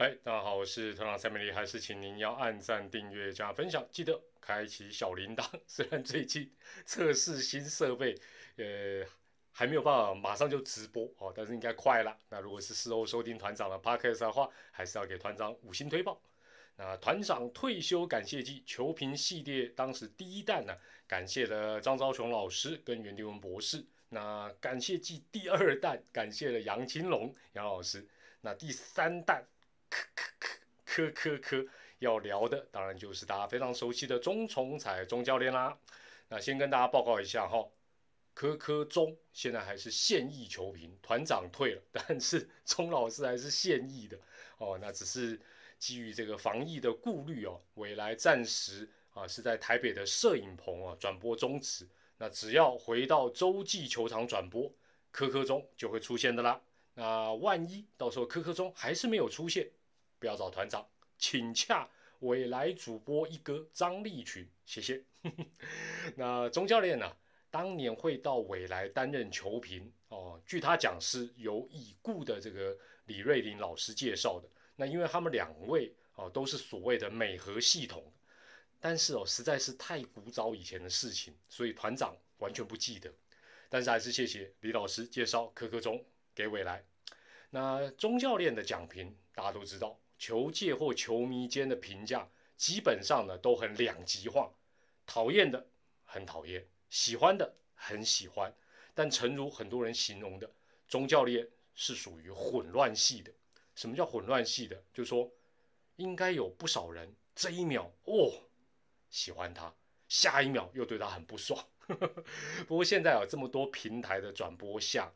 嗨，大家好，我是团长蔡美丽，还是请您要按赞、订阅、加分享，记得开启小铃铛。虽然最近测试新设备，呃，还没有办法马上就直播哦，但是应该快了。那如果是事后收听团长的 podcast 的话，还是要给团长五星推报。那团长退休感谢季球评系列当时第一弹呢，感谢了张昭雄老师跟袁迪文博士。那感谢季第二弹，感谢了杨青龙杨老师。那第三弹。科科科科科科，要聊的当然就是大家非常熟悉的钟崇彩钟教练啦。那先跟大家报告一下哈，科科钟现在还是现役球评，团长退了，但是钟老师还是现役的哦。那只是基于这个防疫的顾虑哦，未来暂时啊是在台北的摄影棚啊转播终止。那只要回到洲际球场转播，科科钟就会出现的啦。那万一到时候科科钟还是没有出现，不要找团长，请洽未来主播一哥张立群，谢谢。那钟教练呢？当年会到未来担任球评哦。据他讲是由已故的这个李瑞林老师介绍的。那因为他们两位哦都是所谓的美和系统，但是哦实在是太古早以前的事情，所以团长完全不记得。但是还是谢谢李老师介绍科科钟给未来。那钟教练的讲评大家都知道。球界或球迷间的评价基本上呢都很两极化，讨厌的很讨厌，喜欢的很喜欢。但诚如很多人形容的，钟教练是属于混乱系的。什么叫混乱系的？就是说应该有不少人这一秒哦喜欢他，下一秒又对他很不爽。不过现在啊这么多平台的转播下，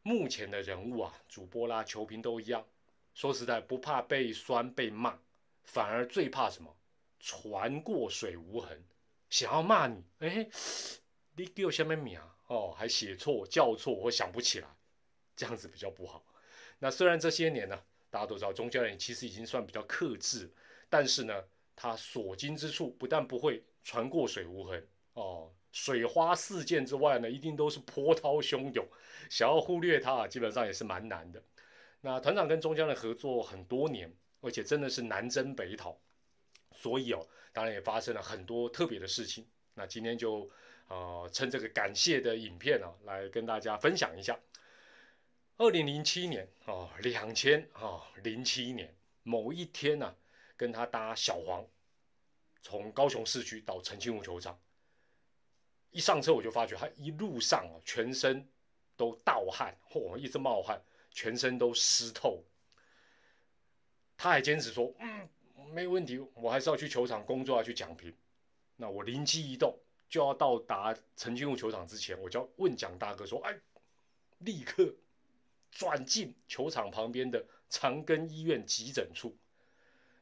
目前的人物啊主播啦球评都一样。说实在，不怕被酸被骂，反而最怕什么？船过水无痕。想要骂你，哎，你给我下面名哦，还写错、叫错或想不起来，这样子比较不好。那虽然这些年呢，大家都知道钟教练其实已经算比较克制，但是呢，他所经之处不但不会船过水无痕哦，水花四溅之外呢，一定都是波涛汹涌。想要忽略他，基本上也是蛮难的。那团长跟中江的合作很多年，而且真的是南征北讨，所以哦，当然也发生了很多特别的事情。那今天就呃趁这个感谢的影片啊，来跟大家分享一下。二零零七年哦，两千啊零七年某一天呢，跟他搭小黄从高雄市区到澄清湖球场，一上车我就发觉他一路上啊全身都盗汗，嚯，一直冒汗。全身都湿透，他还坚持说：“嗯，没有问题，我还是要去球场工作，要去讲评。”那我灵机一动，就要到达澄清湖球场之前，我就要问蒋大哥说：“哎，立刻转进球场旁边的长庚医院急诊处。”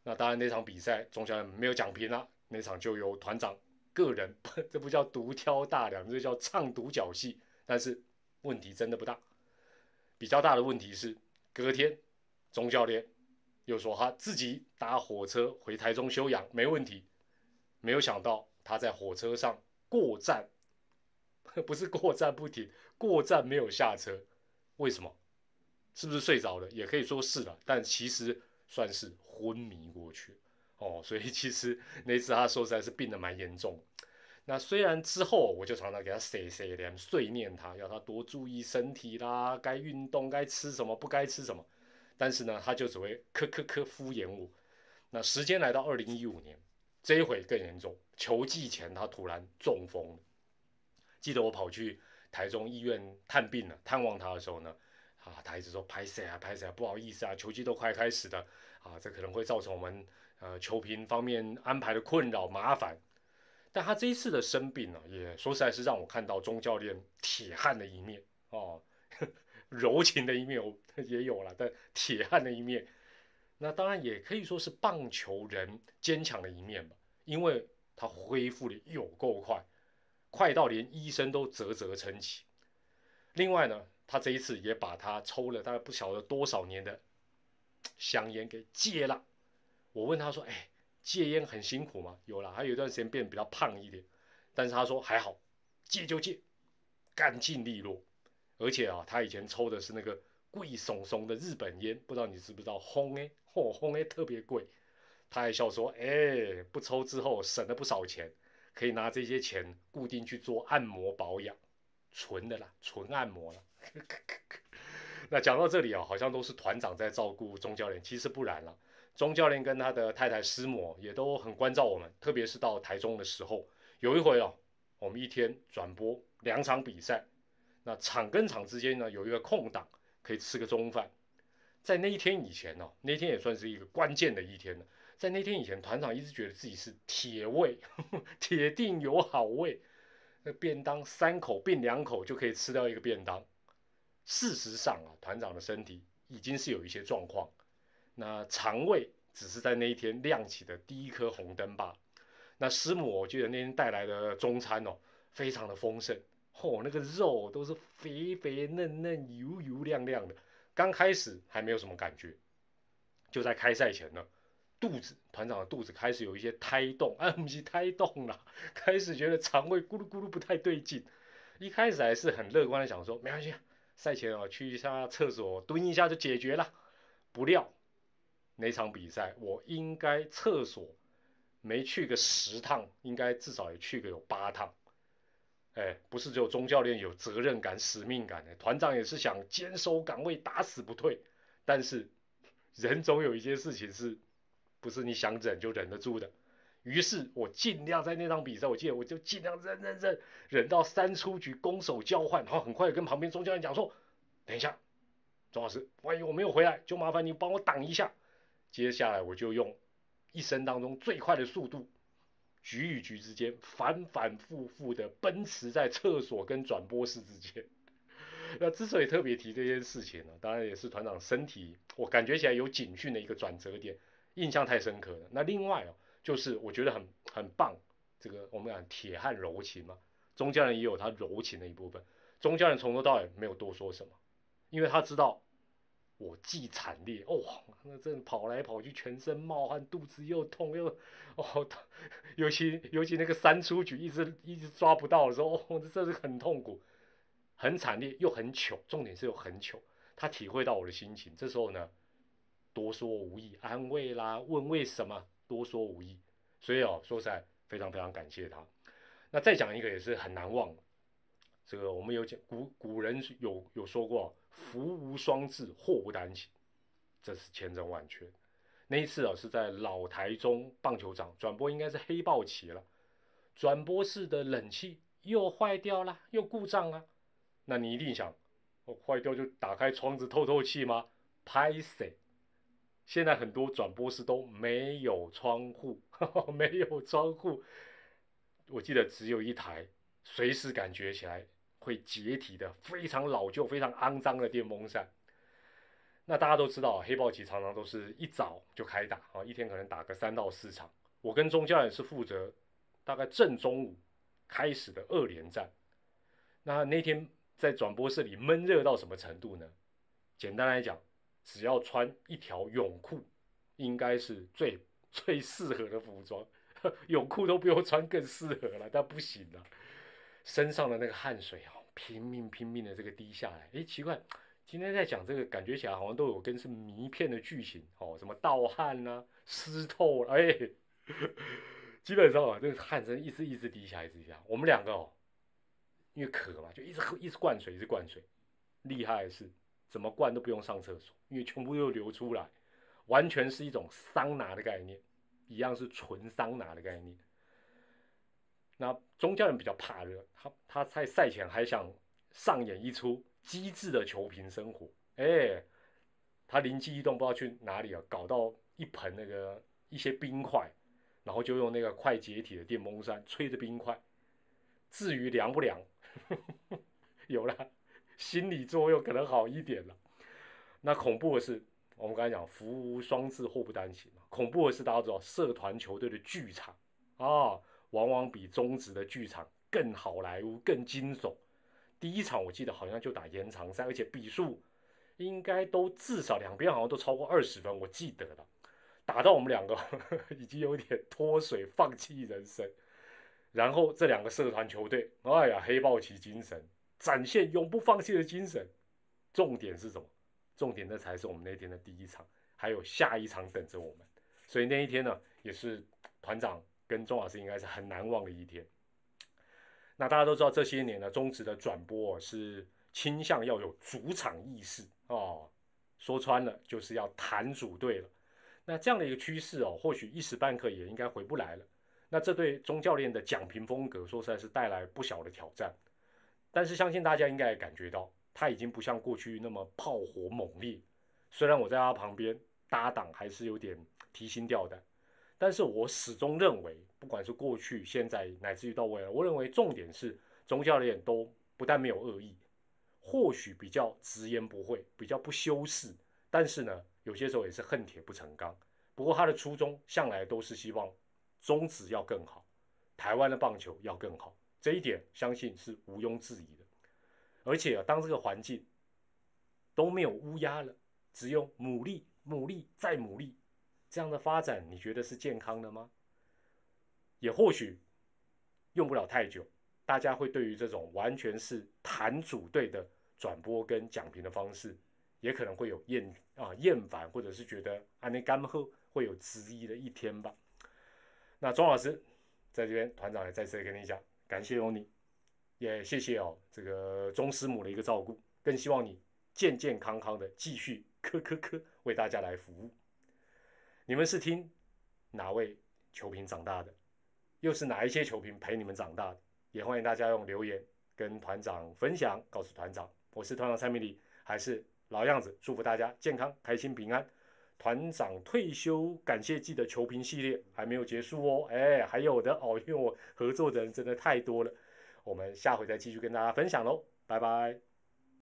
那当然，那场比赛总教练没有讲评啊，那场就由团长个人，这不叫独挑大梁，这叫唱独角戏。但是问题真的不大。比较大的问题是，隔天，钟教练又说他自己搭火车回台中休养，没问题。没有想到他在火车上过站，不是过站不停，过站没有下车。为什么？是不是睡着了？也可以说是了，但其实算是昏迷过去。哦，所以其实那次他说实在是病得蛮严重。那虽然之后我就常常给他碎碎念，碎念他，要他多注意身体啦，该运动，该吃什么，不该吃什么。但是呢，他就只会咳咳咳敷衍我。那时间来到二零一五年，这一回更严重，球季前他突然中风。记得我跑去台中医院探病了，探望他的时候呢，啊，他一直说拍谁啊，拍谁啊，不好意思啊，球季都快开始了，啊，这可能会造成我们呃球评方面安排的困扰麻烦。但他这一次的生病呢，也说实在是让我看到钟教练铁汉的一面哦，柔情的一面 也有了，但铁汉的一面，那当然也可以说是棒球人坚强的一面吧，因为他恢复的有够快，快到连医生都啧啧称奇。另外呢，他这一次也把他抽了大概不晓得多少年的 香烟给戒了。我问他说：“哎。”戒烟很辛苦吗？有了，还有一段时间变得比较胖一点，但是他说还好，戒就戒，干净利落。而且啊，他以前抽的是那个贵怂怂的日本烟，不知道你知不知道？烘哎，嚯，烘哎特别贵。他还笑说：“哎，不抽之后省了不少钱，可以拿这些钱固定去做按摩保养，纯的啦，纯按摩了。”那讲到这里啊，好像都是团长在照顾钟教练，其实不然了。钟教练跟他的太太师母也都很关照我们，特别是到台中的时候，有一回哦，我们一天转播两场比赛，那场跟场之间呢有一个空档，可以吃个中饭。在那一天以前呢，那天也算是一个关键的一天了。在那天以前，团长一直觉得自己是铁胃，铁定有好胃。那便当三口并两口就可以吃掉一个便当。事实上啊，团长的身体已经是有一些状况。那肠胃只是在那一天亮起的第一颗红灯吧。那师母，我记得那天带来的中餐哦，非常的丰盛。嚯，那个肉都是肥肥嫩嫩、油油亮亮的。刚开始还没有什么感觉，就在开赛前呢。肚子团长的肚子开始有一些胎动，啊，不是胎动了，开始觉得肠胃咕噜咕噜不太对劲。一开始还是很乐观的想说，没关系，赛前哦去一下厕所蹲一下就解决了。不料那场比赛我应该厕所没去个十趟，应该至少也去个有八趟。哎，不是只有钟教练有责任感、使命感的，团长也是想坚守岗位，打死不退。但是人总有一些事情是。不是你想忍就忍得住的，于是我尽量在那场比赛，我记得我就尽量忍忍忍，忍到三出局攻守交换，然后很快跟旁边钟教练讲说：“等一下，钟老师，万一我没有回来，就麻烦你帮我挡一下。”接下来我就用一生当中最快的速度，局与局之间反反复复的奔驰在厕所跟转播室之间。那之所以特别提这件事情呢，当然也是团长身体，我感觉起来有警讯的一个转折点。印象太深刻了。那另外哦，就是我觉得很很棒，这个我们讲铁汉柔情嘛，钟教人也有他柔情的一部分。钟教人从头到尾没有多说什么，因为他知道我既惨烈哦，那真的跑来跑去，全身冒汗，肚子又痛又哦，尤其尤其那个三出局一直一直抓不到的时候，哦，这是很痛苦，很惨烈又很糗，重点是又很糗。他体会到我的心情，这时候呢。多说无益，安慰啦，问为什么，多说无益。所以哦，说实在，非常非常感谢他。那再讲一个也是很难忘，这个我们有讲古古人有有说过，福无双至，祸不单行，这是千真万确。那一次啊，是在老台中棒球场转播，应该是黑豹旗了，转播室的冷气又坏掉了，又故障了。那你一定想，哦，坏掉就打开窗子透透气吗？拍谁？现在很多转播室都没有窗户，没有窗户。我记得只有一台，随时感觉起来会解体的非常老旧、非常肮脏的电风扇。那大家都知道，黑豹旗常常都是一早就开打啊，一天可能打个三到四场。我跟钟教练是负责大概正中午开始的二连战。那那天在转播室里闷热到什么程度呢？简单来讲。只要穿一条泳裤，应该是最最适合的服装。泳裤都不用穿，更适合了。但不行了，身上的那个汗水啊，拼命拼命的这个滴下来。哎，奇怪，今天在讲这个，感觉起来好像都有跟是迷片的剧情哦，什么盗汗呐，湿透了。哎，基本上啊，这个汗真一直一直滴下来，一直滴下来。我们两个哦，因为渴嘛，就一直喝，一直灌水，一直灌水。厉害的是。怎么灌都不用上厕所，因为全部又流出来，完全是一种桑拿的概念，一样是纯桑拿的概念。那钟教人比较怕热，他他在赛前还想上演一出机智的球评生活，哎，他灵机一动，不知道去哪里啊，搞到一盆那个一些冰块，然后就用那个快解体的电风扇吹着冰块，至于凉不凉，有了。心理作用可能好一点了。那恐怖的是，我们刚才讲福无双至，祸不单行。恐怖的是，大家知道，社团球队的剧场啊，往往比中职的剧场更好莱坞、更惊悚。第一场我记得好像就打延长赛，而且比数应该都至少两边好像都超过二十分，我记得了。打到我们两个呵 呵已经有点脱水，放弃人生。然后这两个社团球队，哎呀，黑豹旗精神。展现永不放弃的精神，重点是什么？重点那才是我们那天的第一场，还有下一场等着我们。所以那一天呢，也是团长跟钟老师应该是很难忘的一天。那大家都知道，这些年呢，中职的转播是倾向要有主场意识哦，说穿了就是要谈组队了。那这样的一个趋势哦，或许一时半刻也应该回不来了。那这对钟教练的讲评风格，说实在是带来不小的挑战。但是相信大家应该也感觉到，他已经不像过去那么炮火猛烈。虽然我在他旁边搭档，还是有点提心吊胆。但是我始终认为，不管是过去、现在，乃至于到未来，我认为重点是钟教练都不但没有恶意，或许比较直言不讳，比较不修饰，但是呢，有些时候也是恨铁不成钢。不过他的初衷向来都是希望中职要更好，台湾的棒球要更好，这一点相信是毋庸置疑的。而且啊当这个环境都没有乌鸦了，只有牡蛎、牡蛎再牡蛎。这样的发展，你觉得是健康的吗？也或许用不了太久，大家会对于这种完全是谈组队的转播跟讲评的方式，也可能会有厌啊厌烦，或者是觉得啊那干喝会有质疑的一天吧。那钟老师在这边，团长也再次跟你讲，感谢有你，也谢谢哦这个钟师母的一个照顾，更希望你健健康康的继续科科科为大家来服务。你们是听哪位球评长大的？又是哪一些球评陪你们长大的？也欢迎大家用留言跟团长分享，告诉团长，我是团长蔡明礼，还是老样子，祝福大家健康、开心、平安。团长退休感谢季的球评系列还没有结束哦，哎，还有的哦，因为我合作的人真的太多了，我们下回再继续跟大家分享喽，拜拜。